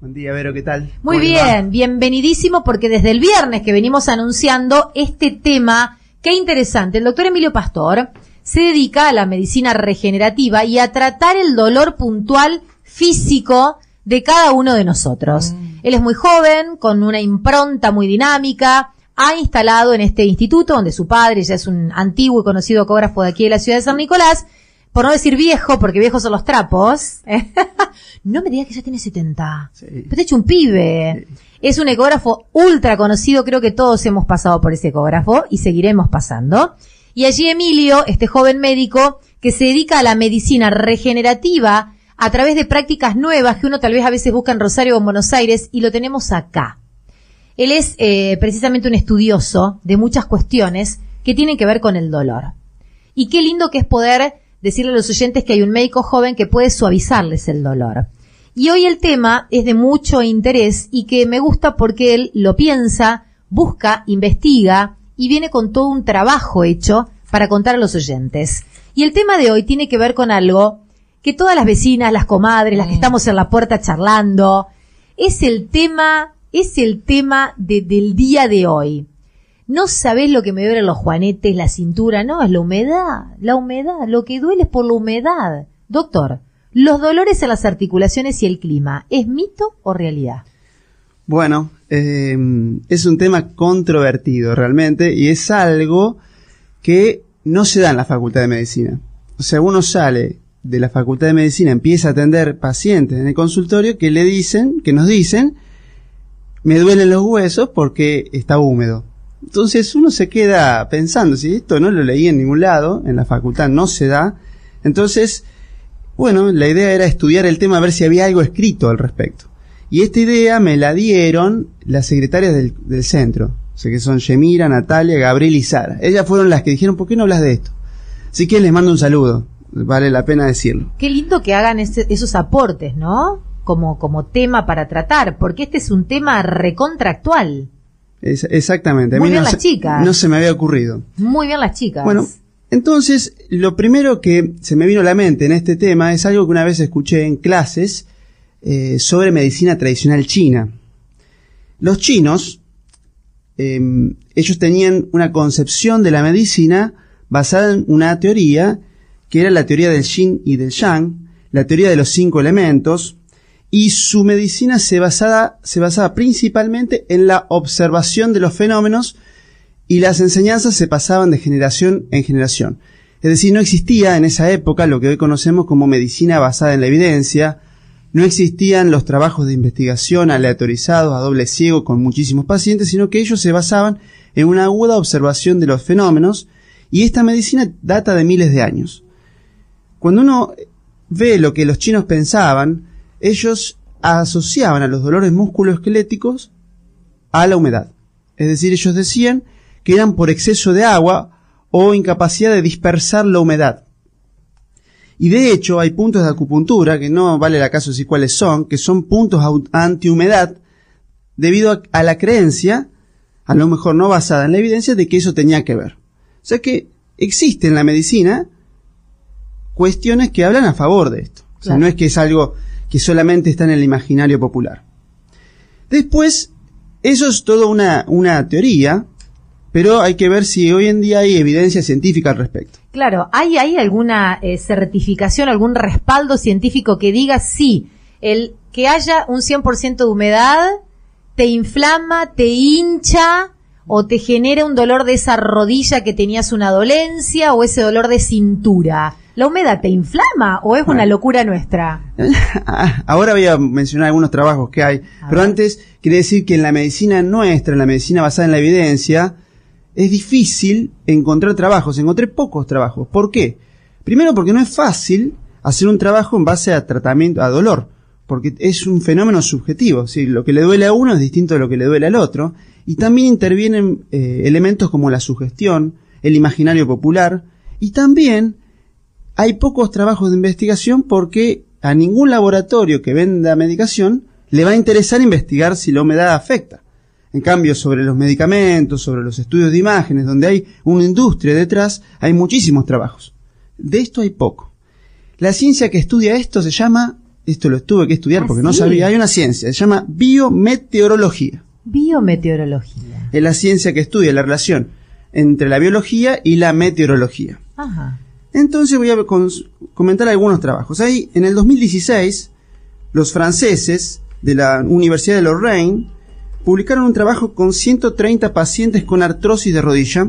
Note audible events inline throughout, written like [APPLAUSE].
Buen día, Vero, ¿qué tal? Muy bien, bienvenidísimo porque desde el viernes que venimos anunciando este tema, qué interesante. El doctor Emilio Pastor se dedica a la medicina regenerativa y a tratar el dolor puntual físico de cada uno de nosotros. Mm. Él es muy joven, con una impronta muy dinámica, ha instalado en este instituto, donde su padre ya es un antiguo y conocido ecógrafo de aquí de la ciudad de San Nicolás, por no decir viejo, porque viejos son los trapos. [LAUGHS] no me digas que ya tiene 70. Sí. Pero te hecho un pibe. Es un ecógrafo ultra conocido, creo que todos hemos pasado por ese ecógrafo y seguiremos pasando. Y allí Emilio, este joven médico, que se dedica a la medicina regenerativa a través de prácticas nuevas que uno tal vez a veces busca en Rosario o en Buenos Aires, y lo tenemos acá. Él es eh, precisamente un estudioso de muchas cuestiones que tienen que ver con el dolor. Y qué lindo que es poder decirle a los oyentes que hay un médico joven que puede suavizarles el dolor. Y hoy el tema es de mucho interés y que me gusta porque él lo piensa, busca, investiga y viene con todo un trabajo hecho para contar a los oyentes. Y el tema de hoy tiene que ver con algo que todas las vecinas, las comadres, las que mm. estamos en la puerta charlando, es el tema, es el tema del día de hoy. No sabés lo que me duele los juanetes, la cintura, no, es la humedad, la humedad, lo que duele es por la humedad. Doctor, los dolores en las articulaciones y el clima, ¿es mito o realidad? Bueno, eh, es un tema controvertido realmente y es algo que no se da en la Facultad de Medicina. O sea, uno sale de la Facultad de Medicina, empieza a atender pacientes en el consultorio que le dicen, que nos dicen, me duelen los huesos porque está húmedo. Entonces uno se queda pensando, si esto no lo leí en ningún lado, en la facultad no se da, entonces, bueno, la idea era estudiar el tema, a ver si había algo escrito al respecto. Y esta idea me la dieron las secretarias del, centro. O sea que son Yemira, Natalia, Gabriel y Sara. Ellas fueron las que dijeron, ¿por qué no hablas de esto? Así que les mando un saludo. Vale la pena decirlo. Qué lindo que hagan esos aportes, ¿no? Como, como tema para tratar, porque este es un tema recontractual. Exactamente. Muy bien las chicas. No se me había ocurrido. Muy bien las chicas. Bueno, entonces, lo primero que se me vino a la mente en este tema es algo que una vez escuché en clases eh, sobre medicina tradicional china. Los chinos, em, ellos tenían una concepción de la medicina basada en una teoría que era la teoría del yin y del yang, la teoría de los cinco elementos, y su medicina se basaba, se basaba principalmente en la observación de los fenómenos y las enseñanzas se pasaban de generación en generación. Es decir, no existía en esa época lo que hoy conocemos como medicina basada en la evidencia, no existían los trabajos de investigación aleatorizados a doble ciego con muchísimos pacientes, sino que ellos se basaban en una aguda observación de los fenómenos y esta medicina data de miles de años. Cuando uno ve lo que los chinos pensaban, ellos asociaban a los dolores musculoesqueléticos a la humedad. Es decir, ellos decían que eran por exceso de agua o incapacidad de dispersar la humedad. Y de hecho hay puntos de acupuntura, que no vale la caso decir cuáles son, que son puntos antihumedad debido a, la creencia, a lo mejor no basada en la evidencia, de que eso tenía que ver. O sea que existe en la medicina cuestiones que hablan a favor de esto. O sea, no es que es algo que solamente está en el imaginario popular. Después, eso es toda una, una teoría pero hay que ver si hoy en día hay evidencia científica al respecto. Claro, ¿hay, hay alguna eh, certificación, algún respaldo científico que diga sí, el que haya un 100% de humedad te inflama, te hincha o te genera un dolor de esa rodilla que tenías una dolencia o ese dolor de cintura? ¿La humedad te inflama o es una locura nuestra? [LAUGHS] Ahora voy a mencionar algunos trabajos que hay, pero antes quiere decir que en la medicina nuestra, en la medicina basada en la evidencia, es difícil encontrar trabajos. Encontré pocos trabajos. ¿Por qué? Primero porque no es fácil hacer un trabajo en base a tratamiento, a dolor, porque es un fenómeno subjetivo. ¿sí? Lo que le duele a uno es distinto de lo que le duele al otro. Y también intervienen eh, elementos como la sugestión, el imaginario popular, y también hay pocos trabajos de investigación porque a ningún laboratorio que venda medicación le va a interesar investigar si la humedad afecta. En cambio, sobre los medicamentos, sobre los estudios de imágenes, donde hay una industria detrás, hay muchísimos trabajos. De esto hay poco. La ciencia que estudia esto se llama, esto lo tuve que estudiar Ah, porque no sabía, hay una ciencia, se llama biometeorología. Biometeorología. Es la ciencia que estudia la relación entre la biología y la meteorología. Ajá. Entonces voy a comentar algunos trabajos. Ahí, en el 2016, los franceses de la Universidad de Lorraine publicaron un trabajo con 130 pacientes con artrosis de rodilla,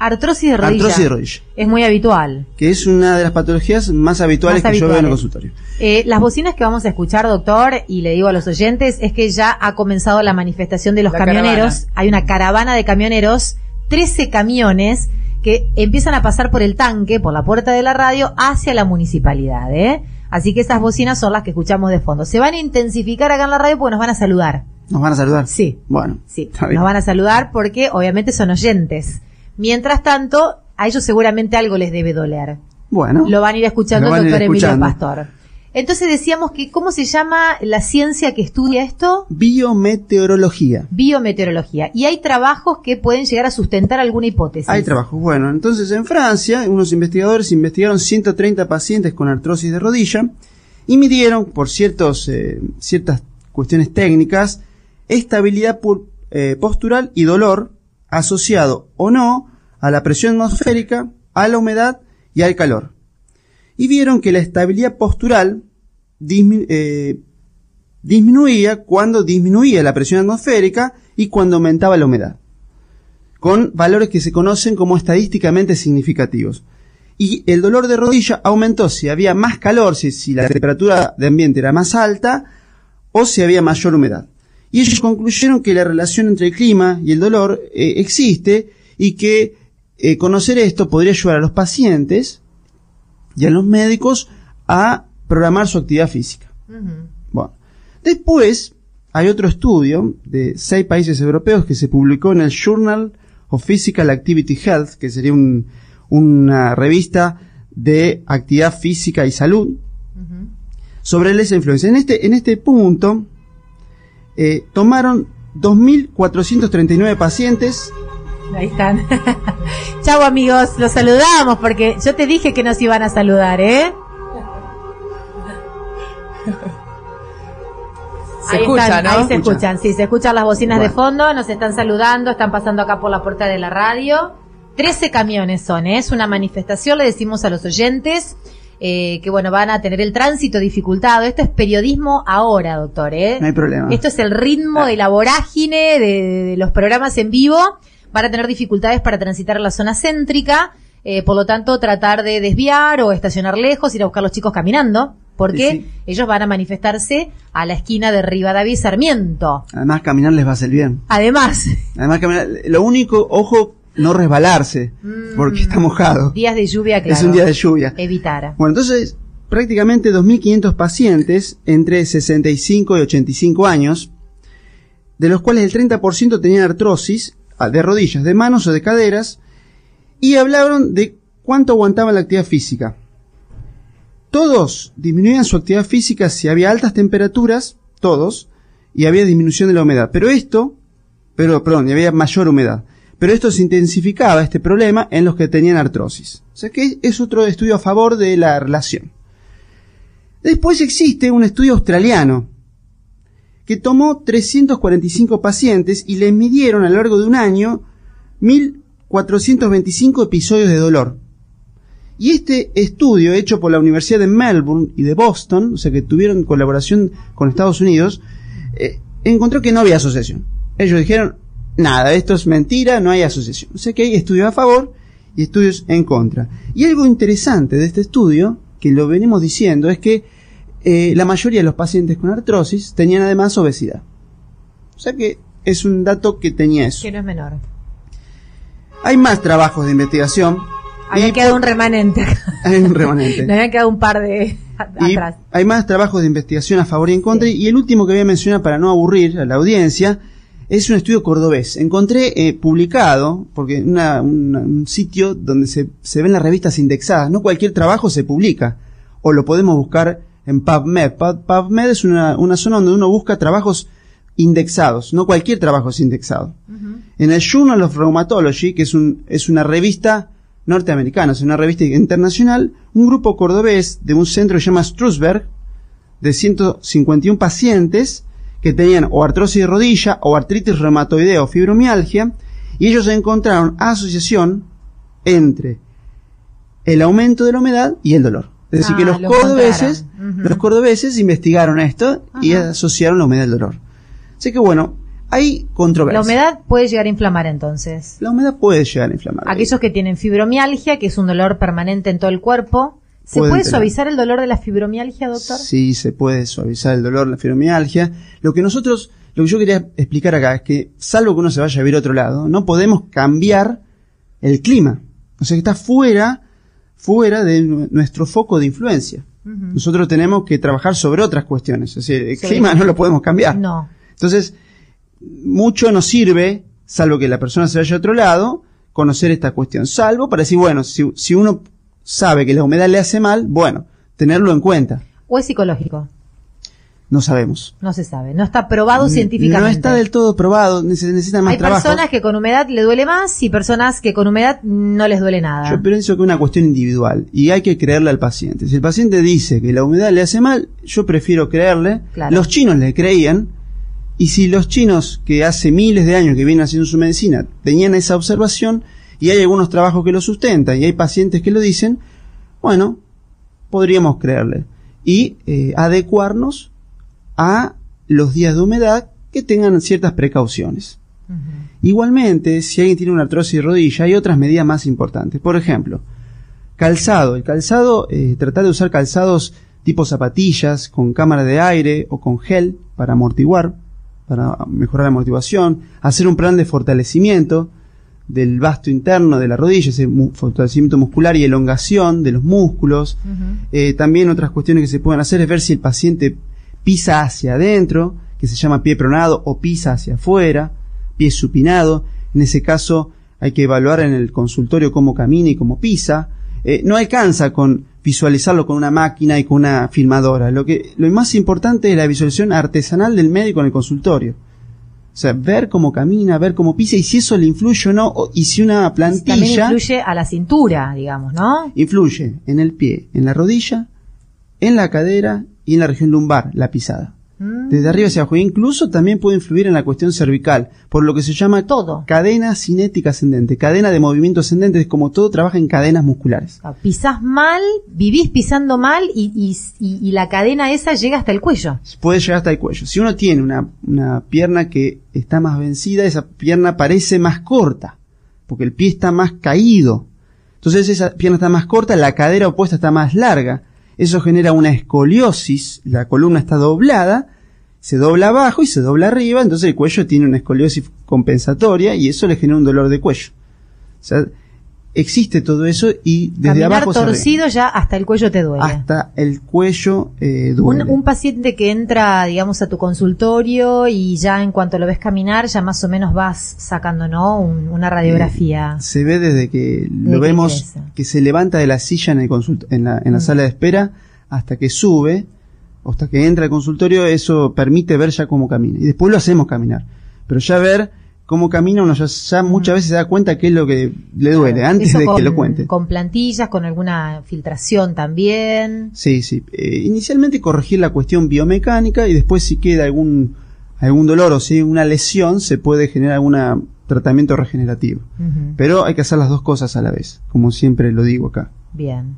Artrosis de rodilla. Artrosis de rodilla. Es muy habitual. que es una de las patologías más habituales Más que yo veo en el consultorio. Eh, las bocinas que vamos a escuchar, doctor, y le digo a los oyentes, es que ya ha comenzado la manifestación de los La camioneros. caravana. Hay una caravana de camioneros, 13 camiones que empiezan a pasar por el tanque, por la puerta de la radio, hacia la municipalidad. ¿eh? Así que esas bocinas son las que escuchamos de fondo. Se van a intensificar acá en la radio porque nos van a saludar. ¿Nos van a saludar? Sí. Bueno, Sí, nos van a saludar porque obviamente son oyentes. Mientras tanto, a ellos seguramente algo les debe doler. Bueno, Lo van a ir escuchando el doctor Emilio. Pastor. Entonces decíamos que, ¿cómo se llama la ciencia que estudia esto? biometeorología. Biometeorología. Y hay trabajos que pueden llegar a sustentar alguna hipótesis. Hay trabajos. Bueno, entonces en Francia, unos investigadores investigaron 130 pacientes con artrosis de rodilla y midieron, por ciertos, eh, ciertas cuestiones técnicas, estabilidad eh, postural y dolor asociado o no a la presión atmosférica, a la humedad y al calor. Y vieron que la estabilidad postural eh, disminuía cuando disminuía la presión atmosférica y cuando aumentaba la humedad con valores que se conocen como estadísticamente significativos. Y el dolor de rodilla aumentó si había más calor, si, si la temperatura de ambiente era más alta o si había mayor humedad. Y ellos concluyeron que la relación entre el clima y el dolor eh, existe y que eh, conocer esto podría ayudar a los pacientes y a los médicos a programar su actividad física. Bueno, después hay otro estudio de seis países europeos que se publicó en el Journal of Physical Activity Health, que sería un- una revista de actividad física y salud, sobre esa influencia. En este, en este punto, eh, tomaron 2.439 pacientes, Ahí están. [LAUGHS] Chau amigos, los saludamos porque yo te dije que nos iban a saludar, ¿eh? Se ahí escucha, están, ¿no? Ahí se Escucha. escuchan, sí, se escuchan las bocinas de fondo, nos están saludando, están pasando acá por la puerta de la radio. Trece camiones son, ¿eh? es una manifestación, le decimos a los oyentes. eh, que bueno, van a tener el tránsito dificultado. Esto es periodismo ahora, doctor, ¿eh? no hay problema. Esto es el ritmo de la vorágine de, de los programas en vivo. Van a tener dificultades para transitar la zona céntrica. eh, por lo tanto, tratar de desviar o estacionar lejos, ir a buscar a los chicos caminando. Porque Sí, ellos van a manifestarse a la esquina de Rivadavia y Sarmiento. Además, caminar les va a hacer bien. Además, Además, caminar, lo único, ojo, no resbalarse, porque está mojado. Mm. días de lluvia, claro. Es un día de lluvia. Evitar. Bueno, entonces, prácticamente 2.500 pacientes entre 65 y 85 años, de los cuales el 30% tenían artrosis ah, de rodillas, de manos o de caderas, y hablaron de cuánto aguantaban la actividad física. Todos disminuían su actividad física si había altas temperaturas, todos, y había disminución de la humedad. Pero esto, pero, perdón, y había mayor humedad. Pero esto se intensificaba, este problema, en los que tenían artrosis. O sea que es otro estudio a favor de la relación. Después existe un estudio australiano que tomó 345 pacientes y les midieron a lo largo de un año 1425 episodios de dolor. Y este estudio, hecho por la Universidad de Melbourne y de Boston, o sea que tuvieron colaboración con Estados Unidos, eh, encontró que no había asociación. Ellos dijeron, nada, esto es mentira, no hay asociación. O sea que hay estudios a favor y estudios en contra. Y algo interesante de este estudio, que lo venimos diciendo, es que eh, la mayoría de los pacientes con artrosis tenían además obesidad. O sea que es un dato que tenía eso. Que no es menor. Hay más trabajos de investigación. Había quedado un remanente. [LAUGHS] Hay un remanente. Habían quedado un par de Y atrás. hay más trabajos de investigación a favor y en contra. Y el último que voy a mencionar para no aburrir a la audiencia es un estudio cordobés. Encontré eh, publicado, porque una- una- un sitio donde se, se ven las revistas indexadas. No cualquier trabajo se publica. O lo podemos buscar en PubMed. Pub- PubMed es una, una zona donde uno busca trabajos indexados. No cualquier trabajo es indexado. En el Journal of Rheumatology, que es, un, es una revista norteamericana, es una revista internacional, un grupo cordobés de un centro que se llama Strasberg, de 151 pacientes que tenían o artrosis de rodilla o artritis reumatoidea o fibromialgia, y ellos encontraron asociación entre el aumento de la humedad y el dolor. Es decir, Ah, que los lo cordobeses, los cordobeses investigaron esto y asociaron la humedad al dolor. Así que bueno, hay controversia. La humedad puede llegar a inflamar entonces. La humedad puede llegar a inflamar. Aquellos que tienen fibromialgia, que es un dolor permanente en todo el cuerpo, ¿se puede tener. suavizar el dolor de la fibromialgia, doctor? Sí, se puede suavizar el dolor, la fibromialgia. Lo que nosotros, lo que yo quería explicar acá es que, salvo que uno se vaya a vivir a otro lado, no podemos cambiar el clima. O sea que está fuera, fuera de nu- nuestro foco de influencia. Nosotros tenemos que trabajar sobre otras cuestiones. Es decir, el Sí. clima no lo podemos cambiar. No. Entonces, mucho nos sirve, salvo que la persona se vaya a otro lado, conocer esta cuestión. Salvo para decir, bueno, si, si uno sabe que la humedad le hace mal, bueno, tenerlo en cuenta. ¿O es psicológico? No sabemos. No se sabe. No está probado científicamente. No está del todo probado, neces- necesitan más Hay trabajo. personas que con humedad le duele más y personas que con humedad no les duele nada. Yo pienso que es una cuestión individual y hay que creerle al paciente. Si el paciente dice que la humedad le hace mal, yo prefiero creerle. Claro. Los chinos le creían y si los chinos que hace miles de años que vienen haciendo su medicina tenían esa observación y hay algunos trabajos que lo sustentan y hay pacientes que lo dicen, bueno, podríamos creerle y eh, adecuarnos a los días de humedad que tengan ciertas precauciones. Igualmente, si alguien tiene una artrosis de rodilla, hay otras medidas más importantes. Por ejemplo, calzado. El calzado, eh, tratar de usar calzados tipo zapatillas, con cámara de aire o con gel para amortiguar, para mejorar la amortiguación. Hacer un plan de fortalecimiento del vasto interno de la rodilla, ese mu- fortalecimiento muscular y elongación de los músculos. Eh, también otras cuestiones que se pueden hacer es ver si el paciente pisa hacia adentro, que se llama pie pronado, o pisa hacia afuera, pie supinado. En ese caso hay que evaluar en el consultorio cómo camina y cómo pisa. Eh, no alcanza con visualizarlo con una máquina y con una filmadora. Lo que lo más importante es la visualización artesanal del médico en el consultorio. O sea, ver cómo camina, ver cómo pisa y si eso le influye o no, y si una También plantilla influye a la cintura, digamos, ¿no? influye en el pie, en la rodilla, en la cadera y en la región lumbar, la pisada. Mm. Desde arriba hacia abajo. E incluso también puede influir en la cuestión cervical, por lo que se llama Todo. cadena cinética ascendente. Cadena de movimiento ascendente es como todo trabaja en cadenas musculares. Ah, Pisás mal, vivís pisando mal y, y- y- y la cadena esa llega hasta el cuello. Puede llegar hasta el cuello. Si uno tiene una, una pierna que está más vencida, esa pierna parece más corta, porque el pie está más caído. Entonces esa pierna está más corta, la cadera opuesta está más larga. Eso genera una escoliosis, la columna está doblada, se dobla abajo y se dobla arriba, entonces el cuello tiene una escoliosis compensatoria y eso le genera un dolor de cuello. Existe todo eso y desde Caminar abajo torcido ya hasta el cuello te duele. hasta el cuello eh, duele. un paciente que entra, digamos, a tu consultorio y ya en cuanto lo ves caminar, ya más o menos vas sacando, ¿no? Un- una radiografía. se ve desde que lo vemos que se levanta de la silla en, el consult- en la, en la Mm. sala de espera hasta que sube, hasta que entra al consultorio, eso permite ver ya cómo camina. Y después lo hacemos caminar. Pero ya ver cómo camina uno ya, ya muchas veces se da cuenta qué es lo que le duele, antes de con, que lo cuente. Con plantillas, con alguna filtración también. Sí, sí. Eh, inicialmente corregir la cuestión biomecánica y después si queda algún algún dolor o si hay una lesión se puede generar alguna tratamiento regenerativo. Pero hay que hacer las dos cosas a la vez, como siempre lo digo acá. Bien.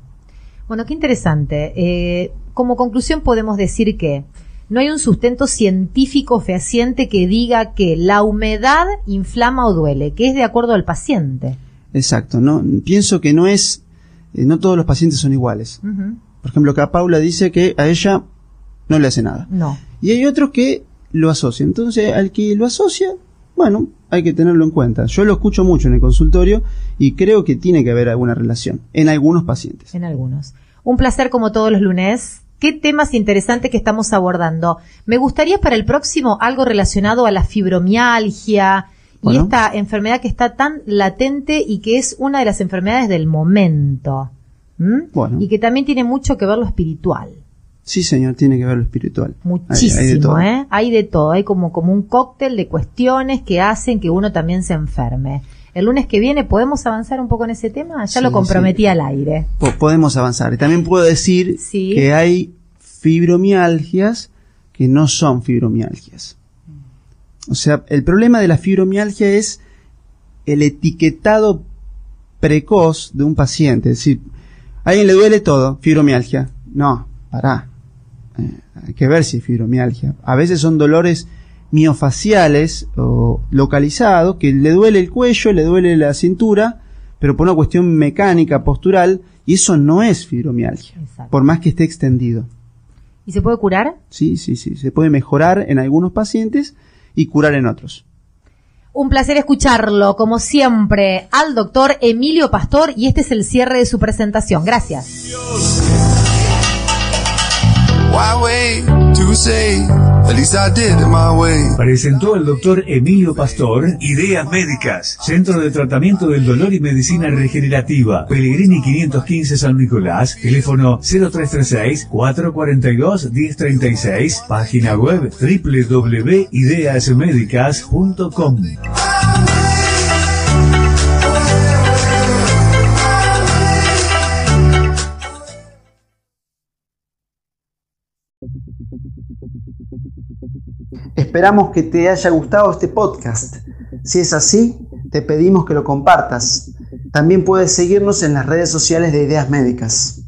Bueno, qué interesante. Eh, como conclusión podemos decir que no hay un sustento científico fehaciente que diga que la humedad inflama o duele, que es de acuerdo al paciente. Exacto, no pienso que no es eh, no todos los pacientes son iguales. Por ejemplo, acá Paula dice que a ella no le hace nada. No. Y hay otros que lo asocian. Entonces, al que lo asocia, bueno, hay que tenerlo en cuenta. Yo lo escucho mucho en el consultorio y creo que tiene que haber alguna relación en algunos pacientes. En algunos. Un placer como todos los lunes. Qué temas interesantes que estamos abordando. Me gustaría para el próximo algo relacionado a la fibromialgia y esta enfermedad que está tan latente y que es una de las enfermedades del momento. ¿Mm? Bueno. Y que también tiene mucho que ver lo espiritual. Sí, señor, tiene que ver lo espiritual. Hay- Muchísimo, hay de todo. ¿eh? Hay de todo. Hay como, como un cóctel de cuestiones que hacen que uno también se enferme. El lunes que viene, ¿podemos avanzar un poco en ese tema? Ya Sí, lo comprometí sí. al aire. Po- podemos avanzar. Y también puedo decir Sí. que hay fibromialgias que no son fibromialgias. O sea, el problema de la fibromialgia es el etiquetado precoz de un paciente. Es decir, a alguien le duele todo, fibromialgia. No, pará. Eh, hay que ver si es fibromialgia. A veces son dolores miofaciales o localizados, que le duele el cuello, le duele la cintura, pero por una cuestión mecánica, postural, y eso no es fibromialgia, Exacto. por más que esté extendido. ¿Y se puede curar? Sí, sí, sí, se puede mejorar en algunos pacientes y curar en otros. Un placer escucharlo, como siempre, al doctor Emilio Pastor y este es el cierre de su presentación. Gracias. Presentó el doctor Emilio Pastor Ideas Médicas, Centro de Tratamiento del Dolor y Medicina Regenerativa, Pellegrini 515 San Nicolás, teléfono 0336-442-1036, página web www.ideasmedicas.com. Esperamos que te haya gustado este podcast. Si es así, te pedimos que lo compartas. También puedes seguirnos en las redes sociales de Ideas Médicas.